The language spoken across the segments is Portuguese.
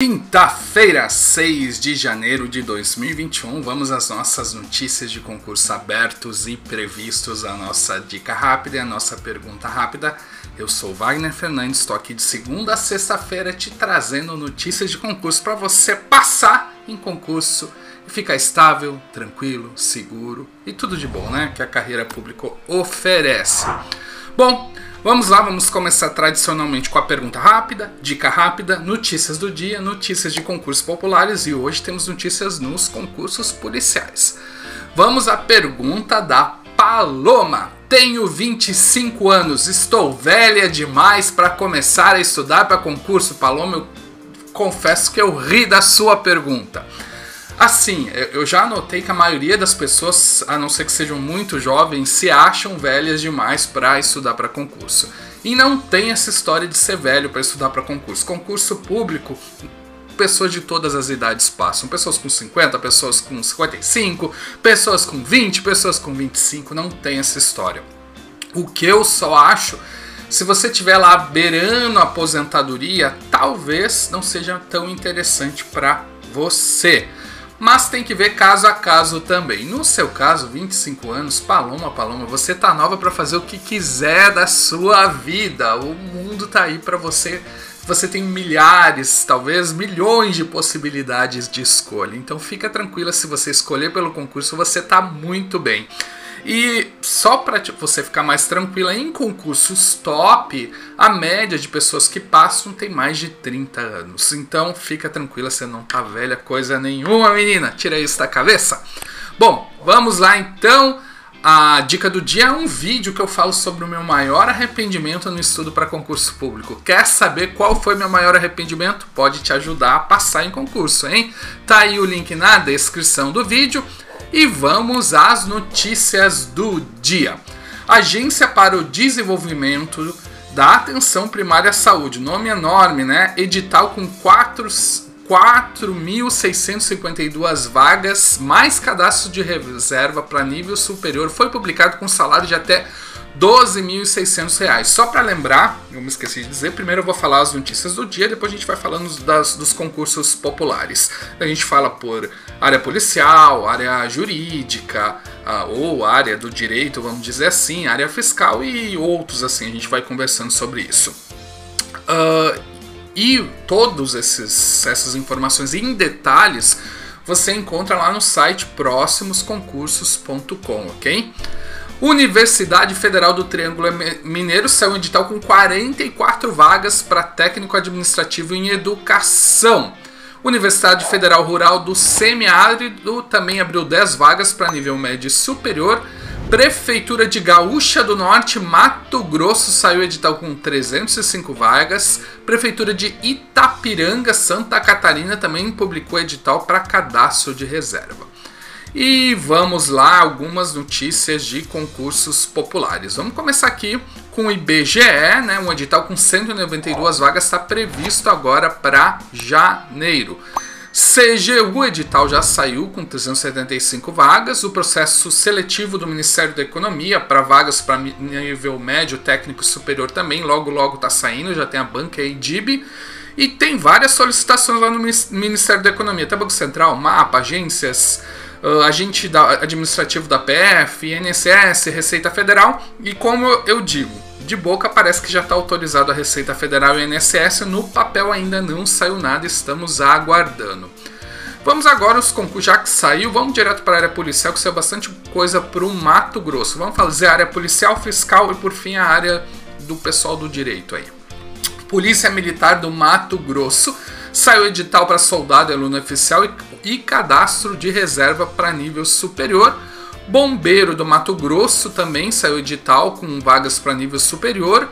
Quinta-feira, 6 de janeiro de 2021, vamos às nossas notícias de concurso abertos e previstos, a nossa dica rápida e a nossa pergunta rápida. Eu sou Wagner Fernandes, estou aqui de segunda a sexta-feira te trazendo notícias de concurso para você passar em concurso e ficar estável, tranquilo, seguro e tudo de bom, né? Que a carreira pública oferece. Bom, Vamos lá, vamos começar tradicionalmente com a pergunta rápida, dica rápida, notícias do dia, notícias de concursos populares e hoje temos notícias nos concursos policiais. Vamos à pergunta da Paloma. Tenho 25 anos, estou velha demais para começar a estudar para concurso. Paloma, eu confesso que eu ri da sua pergunta. Assim, eu já notei que a maioria das pessoas, a não ser que sejam muito jovens, se acham velhas demais para estudar para concurso. E não tem essa história de ser velho para estudar para concurso. Concurso público, pessoas de todas as idades passam. Pessoas com 50, pessoas com 55, pessoas com 20, pessoas com 25. Não tem essa história. O que eu só acho se você estiver lá beirando a aposentadoria, talvez não seja tão interessante para você mas tem que ver caso a caso também. No seu caso, 25 anos, Paloma, Paloma, você tá nova para fazer o que quiser da sua vida. O mundo tá aí para você. Você tem milhares, talvez milhões de possibilidades de escolha. Então fica tranquila se você escolher pelo concurso, você tá muito bem. E só para tipo, você ficar mais tranquila, em concursos top, a média de pessoas que passam tem mais de 30 anos. Então fica tranquila, você não tá velha coisa nenhuma, menina. Tira isso da cabeça. Bom, vamos lá então. A dica do dia é um vídeo que eu falo sobre o meu maior arrependimento no estudo para concurso público. Quer saber qual foi meu maior arrependimento? Pode te ajudar a passar em concurso, hein? Tá aí o link na descrição do vídeo. E vamos às notícias do dia. Agência para o Desenvolvimento da Atenção Primária à Saúde, nome enorme, né? Edital com 4.652 vagas, mais cadastro de reserva para nível superior, foi publicado com salário de até 12.600 reais. Só para lembrar, eu me esqueci de dizer, primeiro eu vou falar as notícias do dia, depois a gente vai falando das, dos concursos populares. A gente fala por área policial, área jurídica, ou área do direito, vamos dizer assim, área fiscal e outros assim, a gente vai conversando sobre isso. Uh, e todas essas informações em detalhes você encontra lá no site próximosconcursos.com, ok? Universidade Federal do Triângulo Mineiro saiu um edital com 44 vagas para técnico administrativo em educação. Universidade Federal Rural do Semiárido também abriu 10 vagas para nível médio superior. Prefeitura de Gaúcha do Norte, Mato Grosso, saiu edital com 305 vagas. Prefeitura de Itapiranga, Santa Catarina, também publicou edital para cadastro de reserva. E vamos lá, algumas notícias de concursos populares. Vamos começar aqui com o IBGE, né? Um edital com 192 vagas está previsto agora para janeiro. CGU edital já saiu com 375 vagas. O processo seletivo do Ministério da Economia para vagas para nível médio, técnico superior também, logo logo está saindo, já tem a banca EIDIB. E tem várias solicitações lá no Ministério da Economia, até Banco Central, MAPA, agências, uh, agente da, administrativo da PF, INSS, Receita Federal. E como eu digo, de boca parece que já está autorizado a Receita Federal e INSS, no papel ainda não saiu nada, estamos aguardando. Vamos agora aos concursos, já que saiu, vamos direto para a área policial, que saiu bastante coisa para o Mato Grosso. Vamos fazer a área policial, fiscal e por fim a área do pessoal do direito aí. Polícia Militar do Mato Grosso saiu edital para soldado e aluno oficial e e cadastro de reserva para nível superior. Bombeiro do Mato Grosso também saiu edital com vagas para nível superior.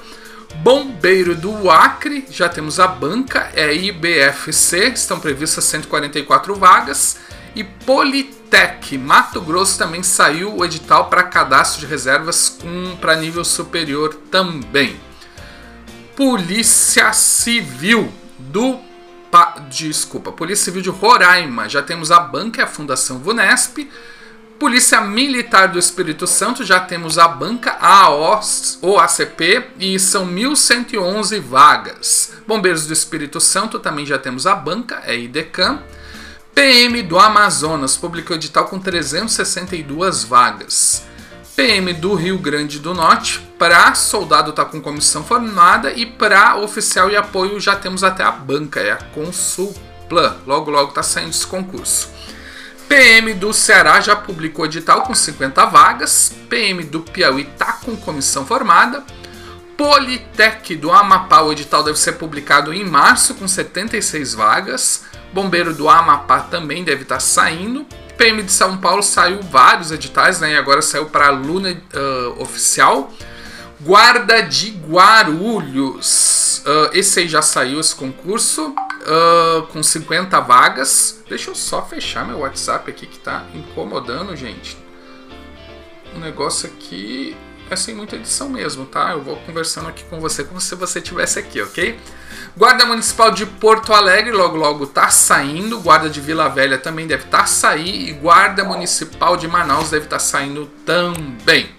Bombeiro do Acre, já temos a banca, é IBFC, estão previstas 144 vagas. E Politec, Mato Grosso também saiu o edital para cadastro de reservas para nível superior também. Polícia Civil do Pa, desculpa, Polícia Civil de Roraima. Já temos a banca e a Fundação Vunesp. Polícia Militar do Espírito Santo, já temos a banca OACP e são 1.111 vagas. Bombeiros do Espírito Santo também já temos a banca, é IDECAM. PM do Amazonas publicou edital com 362 vagas. PM do Rio Grande do Norte, para soldado está com comissão formada e para oficial e apoio já temos até a banca, é a Consulplan. Logo, logo está saindo esse concurso. PM do Ceará já publicou edital com 50 vagas. PM do Piauí está com comissão formada. Politec do Amapá, o edital deve ser publicado em março com 76 vagas. Bombeiro do Amapá também deve estar tá saindo. PM de São Paulo saiu vários editais, né? E agora saiu para aluna uh, oficial. Guarda de Guarulhos. Uh, esse aí já saiu esse concurso uh, com 50 vagas. Deixa eu só fechar meu WhatsApp aqui que tá incomodando, gente. O negócio aqui é sem muita edição mesmo, tá? Eu vou conversando aqui com você como se você tivesse aqui, ok? Guarda Municipal de Porto Alegre logo logo tá saindo. Guarda de Vila Velha também deve estar tá saindo. E Guarda Municipal de Manaus deve estar tá saindo também.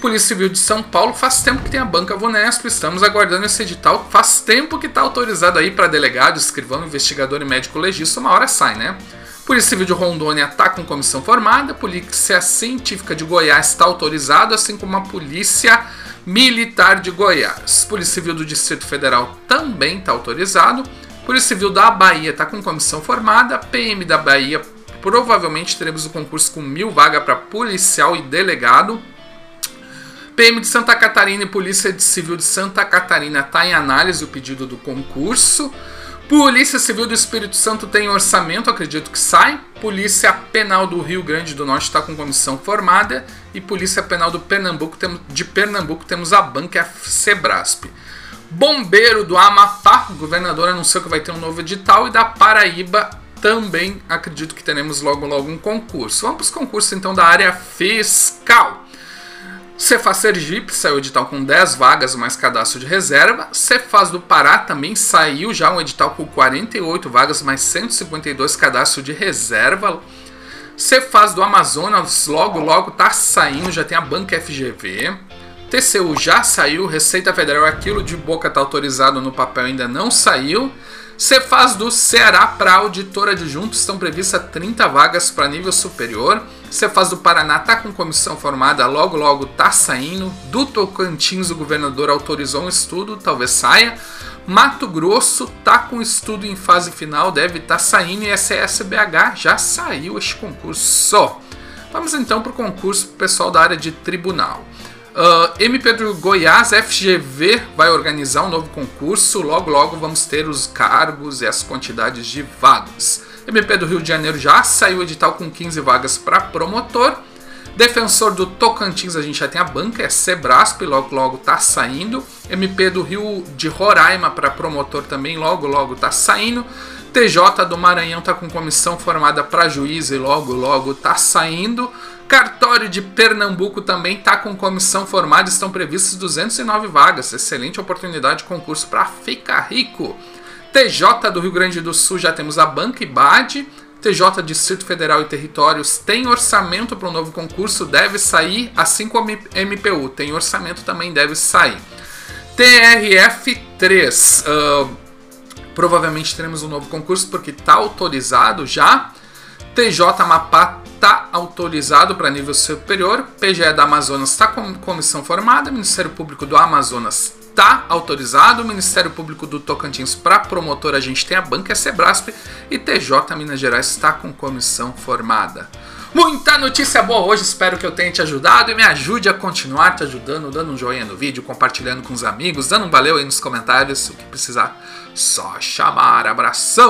Polícia Civil de São Paulo, faz tempo que tem a banca Vonesp, estamos aguardando esse edital, faz tempo que está autorizado aí para delegado, escrivão, investigador e médico legista, uma hora sai, né? Polícia Civil de Rondônia está com comissão formada, Polícia Científica de Goiás está autorizado, assim como a Polícia Militar de Goiás. Polícia Civil do Distrito Federal também está autorizado, Polícia Civil da Bahia está com comissão formada, PM da Bahia provavelmente teremos o um concurso com mil vagas para policial e delegado. PM de Santa Catarina e Polícia Civil de Santa Catarina está em análise o pedido do concurso. Polícia Civil do Espírito Santo tem orçamento, acredito que sai. Polícia Penal do Rio Grande do Norte está com comissão formada. E Polícia Penal do Pernambuco, de Pernambuco temos a banca Sebrasp. Bombeiro do Amapá, o governador anunciou que vai ter um novo edital. E da Paraíba também acredito que teremos logo logo um concurso. Vamos para os concursos então da área fiscal. Cefaz Sergipe saiu edital com 10 vagas, mais cadastro de reserva. Cefaz do Pará também saiu já um edital com 48 vagas, mais 152 cadastro de reserva. Cefaz do Amazonas logo logo tá saindo, já tem a banca FGV. TCU já saiu, Receita Federal aquilo de boca tá autorizado no papel ainda não saiu. Cefaz do Ceará para auditora adjunto estão previstas 30 vagas para nível superior. Cefaz do Paraná está com comissão formada, logo logo está saindo. Do Tocantins o governador autorizou um estudo, talvez saia. Mato Grosso está com estudo em fase final, deve estar tá saindo. E SSBH já saiu este concurso. Vamos então para o concurso pessoal da área de tribunal. Uh, MP do Goiás, FGV, vai organizar um novo concurso. Logo, logo vamos ter os cargos e as quantidades de vagas. MP do Rio de Janeiro já saiu edital com 15 vagas para promotor. Defensor do Tocantins, a gente já tem a banca, é Sebrasp, logo logo tá saindo. MP do Rio de Roraima para promotor também, logo logo tá saindo. TJ do Maranhão tá com comissão formada para juiz e logo logo tá saindo. Cartório de Pernambuco também está com comissão formada, estão previstas 209 vagas. Excelente oportunidade de concurso para ficar rico. TJ do Rio Grande do Sul já temos a Banca IBAD. TJ Distrito Federal e Territórios tem orçamento para um novo concurso, deve sair, assim como MPU tem orçamento, também deve sair. TRF3, uh, provavelmente teremos um novo concurso porque está autorizado já. TJ Amapá está autorizado para nível superior. PGE da Amazonas está com comissão formada. Ministério Público do Amazonas está autorizado. Ministério Público do Tocantins para promotor a gente tem a banca é Sebrasp e TJ Minas Gerais está com comissão formada. Muita notícia boa hoje, espero que eu tenha te ajudado e me ajude a continuar te ajudando, dando um joinha no vídeo, compartilhando com os amigos, dando um valeu aí nos comentários, o que precisar, só chamar. Abração!